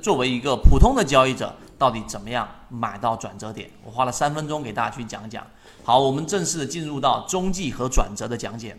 作为一个普通的交易者，到底怎么样买到转折点？我花了三分钟给大家去讲讲。好，我们正式的进入到中继和转折的讲解。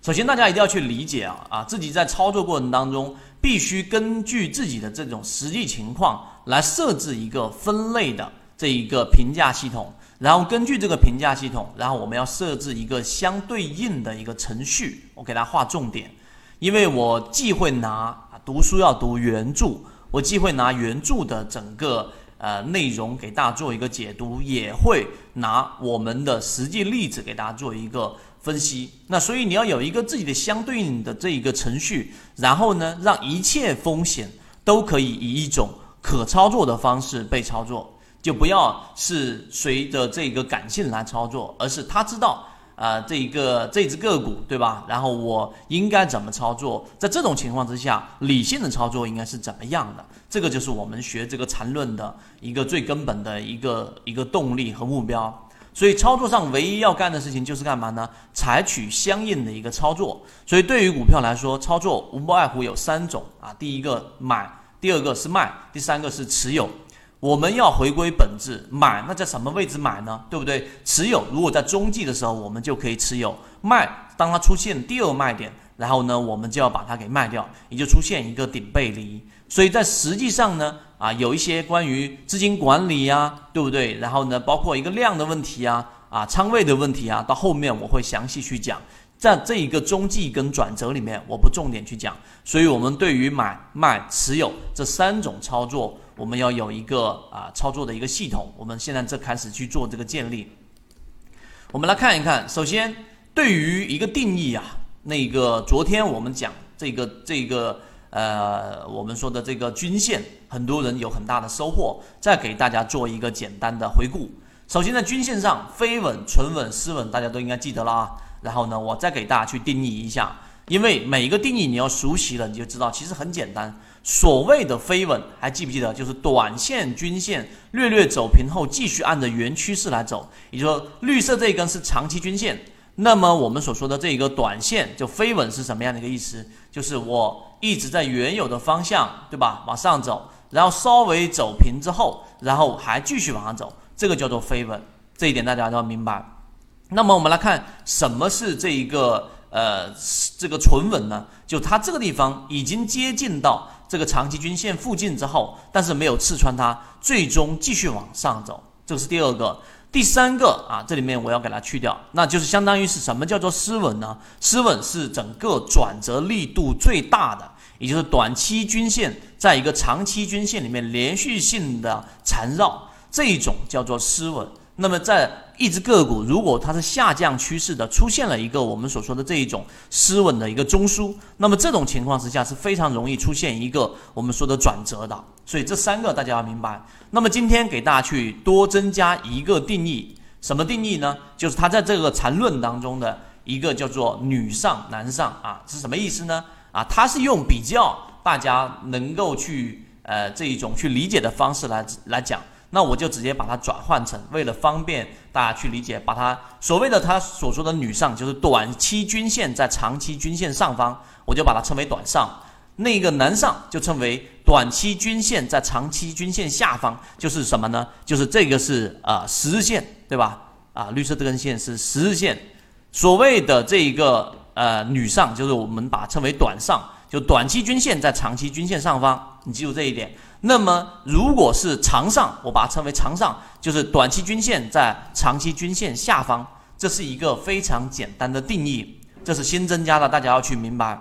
首先，大家一定要去理解啊啊，自己在操作过程当中，必须根据自己的这种实际情况来设置一个分类的这一个评价系统，然后根据这个评价系统，然后我们要设置一个相对应的一个程序。我给大家画重点，因为我既会拿读书要读原著，我既会拿原著的整个呃内容给大家做一个解读，也会拿我们的实际例子给大家做一个。分析，那所以你要有一个自己的相对应的这一个程序，然后呢，让一切风险都可以以一种可操作的方式被操作，就不要是随着这个感性来操作，而是他知道啊，这一个这只个股对吧？然后我应该怎么操作？在这种情况之下，理性的操作应该是怎么样的？这个就是我们学这个缠论的一个最根本的一个一个动力和目标。所以操作上唯一要干的事情就是干嘛呢？采取相应的一个操作。所以对于股票来说，操作无外乎有三种啊：第一个买，第二个是卖，第三个是持有。我们要回归本质，买那在什么位置买呢？对不对？持有如果在中继的时候，我们就可以持有；卖当它出现第二卖点，然后呢，我们就要把它给卖掉，也就出现一个顶背离。所以在实际上呢。啊，有一些关于资金管理呀，对不对？然后呢，包括一个量的问题啊，啊，仓位的问题啊，到后面我会详细去讲。在这一个中继跟转折里面，我不重点去讲。所以，我们对于买卖持有这三种操作，我们要有一个啊操作的一个系统。我们现在这开始去做这个建立。我们来看一看，首先对于一个定义啊，那个昨天我们讲这个这个。呃，我们说的这个均线，很多人有很大的收获。再给大家做一个简单的回顾。首先，在均线上，飞稳、纯稳、失稳，大家都应该记得了啊。然后呢，我再给大家去定义一下，因为每一个定义你要熟悉了，你就知道其实很简单。所谓的飞稳，还记不记得？就是短线均线略略走平后，继续按着原趋势来走。也就是说，绿色这一根是长期均线。那么我们所说的这一个短线就飞稳是什么样的一个意思？就是我一直在原有的方向，对吧？往上走，然后稍微走平之后，然后还继续往上走，这个叫做飞稳。这一点大家都要明白。那么我们来看什么是这一个呃这个纯稳呢？就它这个地方已经接近到这个长期均线附近之后，但是没有刺穿它，最终继续往上走，这是第二个。第三个啊，这里面我要给它去掉，那就是相当于是什么叫做失稳呢？失稳是整个转折力度最大的，也就是短期均线在一个长期均线里面连续性的缠绕，这一种叫做失稳。那么在一只个股如果它是下降趋势的，出现了一个我们所说的这一种失稳的一个中枢，那么这种情况之下是非常容易出现一个我们说的转折的。所以这三个大家要明白。那么今天给大家去多增加一个定义，什么定义呢？就是它在这个缠论当中的一个叫做女上男上啊，是什么意思呢？啊，它是用比较大家能够去呃这一种去理解的方式来来讲。那我就直接把它转换成，为了方便大家去理解，把它所谓的他所说的女上，就是短期均线在长期均线上方，我就把它称为短上；那个男上就称为短期均线在长期均线下方，就是什么呢？就是这个是啊十日线，对吧？啊，绿色这根线是十日线。所谓的这一个呃女上，就是我们把它称为短上，就短期均线在长期均线上方，你记住这一点。那么，如果是长上，我把它称为长上，就是短期均线在长期均线下方，这是一个非常简单的定义，这是新增加的，大家要去明白。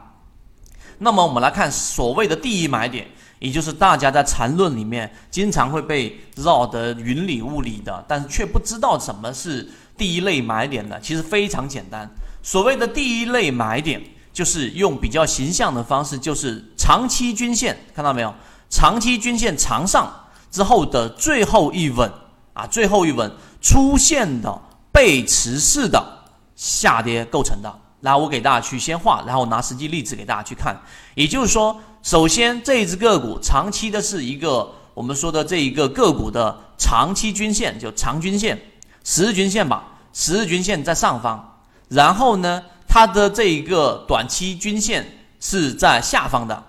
那么，我们来看所谓的第一买点，也就是大家在缠论里面经常会被绕得云里雾里的，但是却不知道什么是第一类买点的，其实非常简单。所谓的第一类买点，就是用比较形象的方式，就是长期均线，看到没有？长期均线长上之后的最后一稳啊，最后一稳出现的背驰式的下跌构成的。来，我给大家去先画，然后拿实际例子给大家去看。也就是说，首先这一只个股长期的是一个我们说的这一个个股的长期均线，就长均线、十日均线吧，十日均线在上方，然后呢，它的这一个短期均线是在下方的，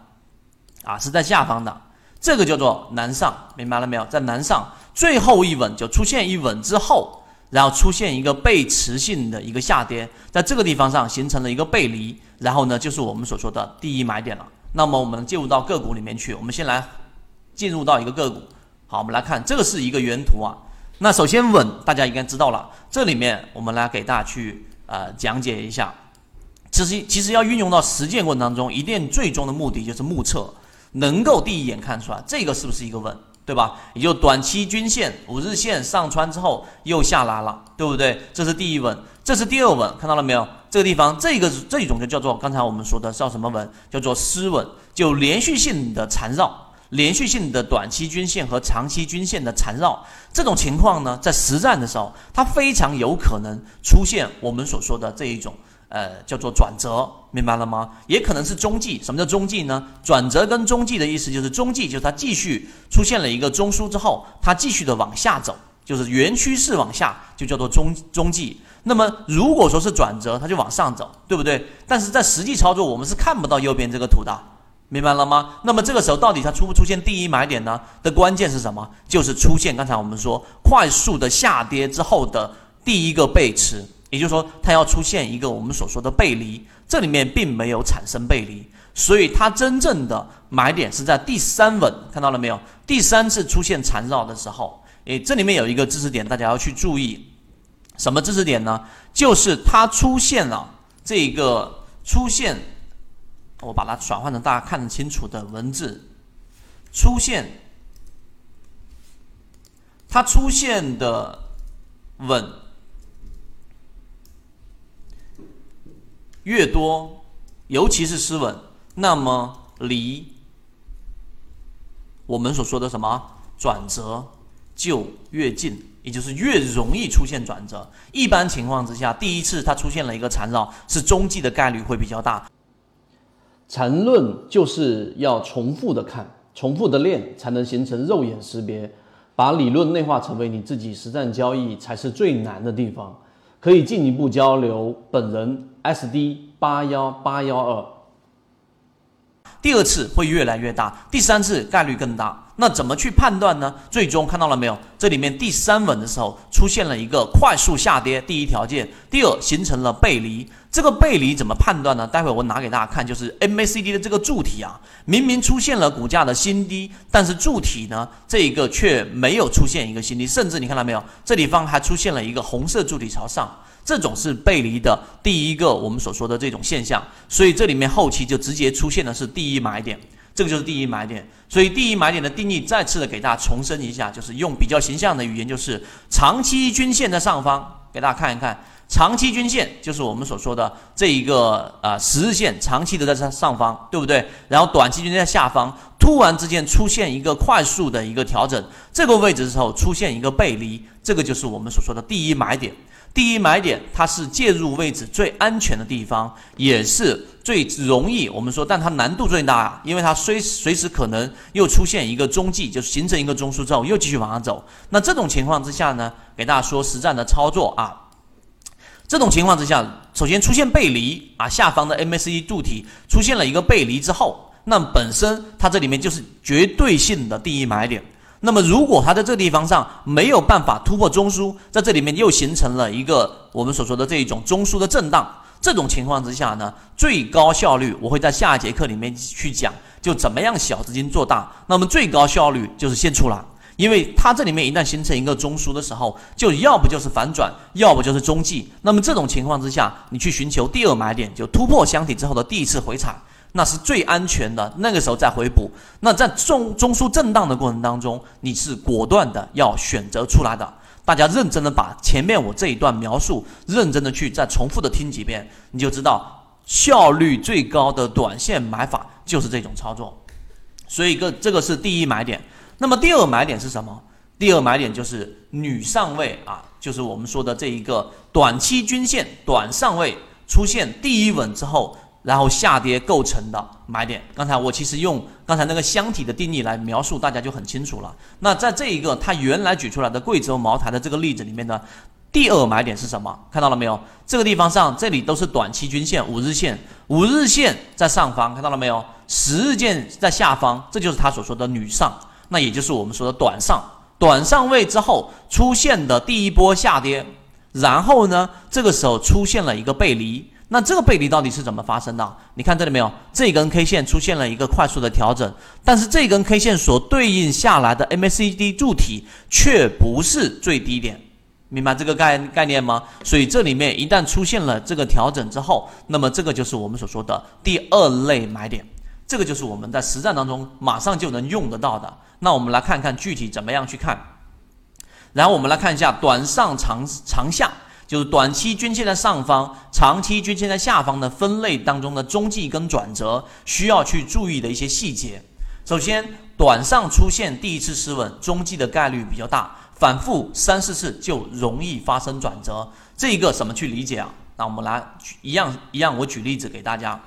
啊，是在下方的。这个叫做南上，明白了没有？在南上最后一稳就出现一稳之后，然后出现一个背驰性的一个下跌，在这个地方上形成了一个背离，然后呢，就是我们所说的第一买点了。那么我们进入到个股里面去，我们先来进入到一个个股。好，我们来看这个是一个原图啊。那首先稳，大家应该知道了。这里面我们来给大家去呃讲解一下。其实其实要运用到实践过程当中，一定最终的目的就是目测。能够第一眼看出来，这个是不是一个稳，对吧？也就短期均线五日线上穿之后又下来了，对不对？这是第一稳，这是第二稳，看到了没有？这个地方，这个这一种就叫做刚才我们说的叫什么稳？叫做失稳，就连续性的缠绕，连续性的短期均线和长期均线的缠绕。这种情况呢，在实战的时候，它非常有可能出现我们所说的这一种。呃，叫做转折，明白了吗？也可能是中继。什么叫中继呢？转折跟中继的意思就是中继，就是它继续出现了一个中枢之后，它继续的往下走，就是原趋势往下，就叫做中中继。那么如果说是转折，它就往上走，对不对？但是在实际操作，我们是看不到右边这个图的，明白了吗？那么这个时候到底它出不出现第一买点呢？的关键是什么？就是出现刚才我们说快速的下跌之后的第一个背驰。也就是说，它要出现一个我们所说的背离，这里面并没有产生背离，所以它真正的买点是在第三稳，看到了没有？第三次出现缠绕的时候，诶，这里面有一个知识点，大家要去注意，什么知识点呢？就是它出现了这个出现，我把它转换成大家看得清楚的文字，出现，它出现的稳。越多，尤其是失稳，那么离我们所说的什么转折就越近，也就是越容易出现转折。一般情况之下，第一次它出现了一个缠绕，是中继的概率会比较大。缠论就是要重复的看，重复的练，才能形成肉眼识别。把理论内化成为你自己实战交易，才是最难的地方。可以进一步交流，本人 SD 八幺八幺二。第二次会越来越大，第三次概率更大。那怎么去判断呢？最终看到了没有？这里面第三稳的时候出现了一个快速下跌，第一条件，第二形成了背离。这个背离怎么判断呢？待会我拿给大家看，就是 MACD 的这个柱体啊，明明出现了股价的新低，但是柱体呢这一个却没有出现一个新低，甚至你看到没有？这地方还出现了一个红色柱体朝上，这种是背离的第一个我们所说的这种现象。所以这里面后期就直接出现的是第一买点。这个就是第一买点，所以第一买点的定义再次的给大家重申一下，就是用比较形象的语言，就是长期均线在上方，给大家看一看，长期均线就是我们所说的这一个呃十日线，长期的在上上方，对不对？然后短期均线在下方，突然之间出现一个快速的一个调整，这个位置的时候出现一个背离，这个就是我们所说的第一买点。第一买点，它是介入位置最安全的地方，也是最容易我们说，但它难度最大啊，因为它随随时可能又出现一个中继，就是形成一个中枢之后又继续往上走。那这种情况之下呢，给大家说实战的操作啊，这种情况之下，首先出现背离啊，下方的 MACD 柱体出现了一个背离之后，那本身它这里面就是绝对性的第一买点。那么，如果它在这个地方上没有办法突破中枢，在这里面又形成了一个我们所说的这一种中枢的震荡，这种情况之下呢，最高效率我会在下一节课里面去讲，就怎么样小资金做大。那么最高效率就是先出来，因为它这里面一旦形成一个中枢的时候，就要不就是反转，要不就是中继。那么这种情况之下，你去寻求第二买点，就突破箱体之后的第一次回踩。那是最安全的，那个时候再回补。那在中中枢震荡的过程当中，你是果断的要选择出来的。大家认真的把前面我这一段描述认真的去再重复的听几遍，你就知道效率最高的短线买法就是这种操作。所以个这个是第一买点。那么第二买点是什么？第二买点就是女上位啊，就是我们说的这一个短期均线短上位出现第一稳之后。然后下跌构成的买点，刚才我其实用刚才那个箱体的定义来描述，大家就很清楚了。那在这一个他原来举出来的贵州茅台的这个例子里面呢，第二买点是什么？看到了没有？这个地方上，这里都是短期均线，五日线，五日线在上方，看到了没有？十日线在下方，这就是他所说的女上，那也就是我们说的短上。短上位之后出现的第一波下跌，然后呢，这个时候出现了一个背离。那这个背离到底是怎么发生的？你看这里没有？这根 K 线出现了一个快速的调整，但是这根 K 线所对应下来的 MACD 柱体却不是最低点，明白这个概概念吗？所以这里面一旦出现了这个调整之后，那么这个就是我们所说的第二类买点，这个就是我们在实战当中马上就能用得到的。那我们来看看具体怎么样去看，然后我们来看一下短上长长下。就是短期均线在上方，长期均线在下方的分类当中的中继跟转折需要去注意的一些细节。首先，短上出现第一次失稳，中继的概率比较大，反复三四次就容易发生转折。这一个怎么去理解啊？那我们来一样一样，我举例子给大家。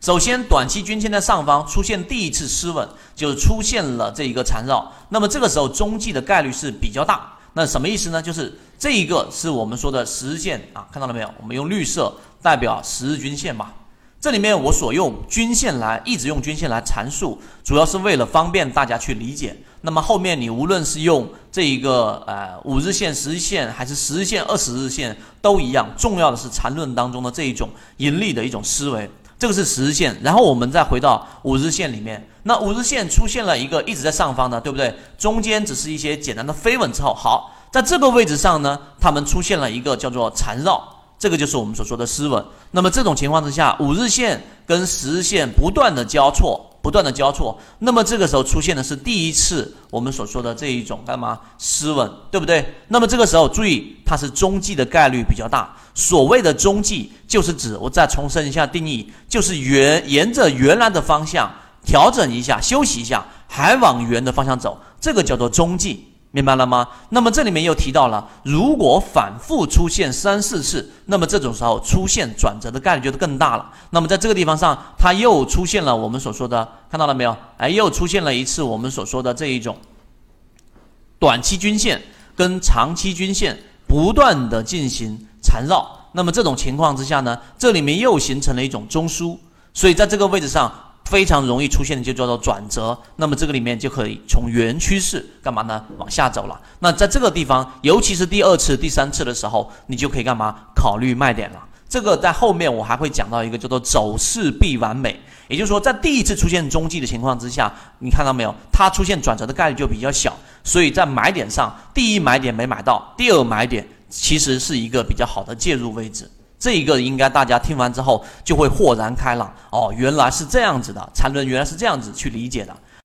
首先，短期均线在上方出现第一次失稳，就是出现了这一个缠绕，那么这个时候中继的概率是比较大。那什么意思呢？就是这一个是我们说的十日线啊，看到了没有？我们用绿色代表十日均线吧。这里面我所用均线来一直用均线来阐述，主要是为了方便大家去理解。那么后面你无论是用这一个呃五日线、十日线，还是十日线、二十日线都一样，重要的是缠论当中的这一种盈利的一种思维。这个是十日线，然后我们再回到五日线里面。那五日线出现了一个一直在上方的，对不对？中间只是一些简单的飞稳之后，好，在这个位置上呢，它们出现了一个叫做缠绕，这个就是我们所说的失稳。那么这种情况之下，五日线跟十日线不断的交错，不断的交错，那么这个时候出现的是第一次我们所说的这一种干嘛失稳，对不对？那么这个时候注意，它是中继的概率比较大。所谓的中继，就是指我再重申一下定义，就是原沿着原来的方向。调整一下，休息一下，还往圆的方向走，这个叫做中继，明白了吗？那么这里面又提到了，如果反复出现三四次，那么这种时候出现转折的概率就更大了。那么在这个地方上，它又出现了我们所说的，看到了没有？哎，又出现了一次我们所说的这一种短期均线跟长期均线不断的进行缠绕。那么这种情况之下呢，这里面又形成了一种中枢，所以在这个位置上。非常容易出现的就叫做转折，那么这个里面就可以从原趋势干嘛呢？往下走了。那在这个地方，尤其是第二次、第三次的时候，你就可以干嘛？考虑卖点了。这个在后面我还会讲到一个叫做走势必完美，也就是说，在第一次出现中继的情况之下，你看到没有？它出现转折的概率就比较小，所以在买点上，第一买点没买到，第二买点其实是一个比较好的介入位置。这一个应该大家听完之后就会豁然开朗哦，原来是这样子的，缠论原来是这样子去理解的。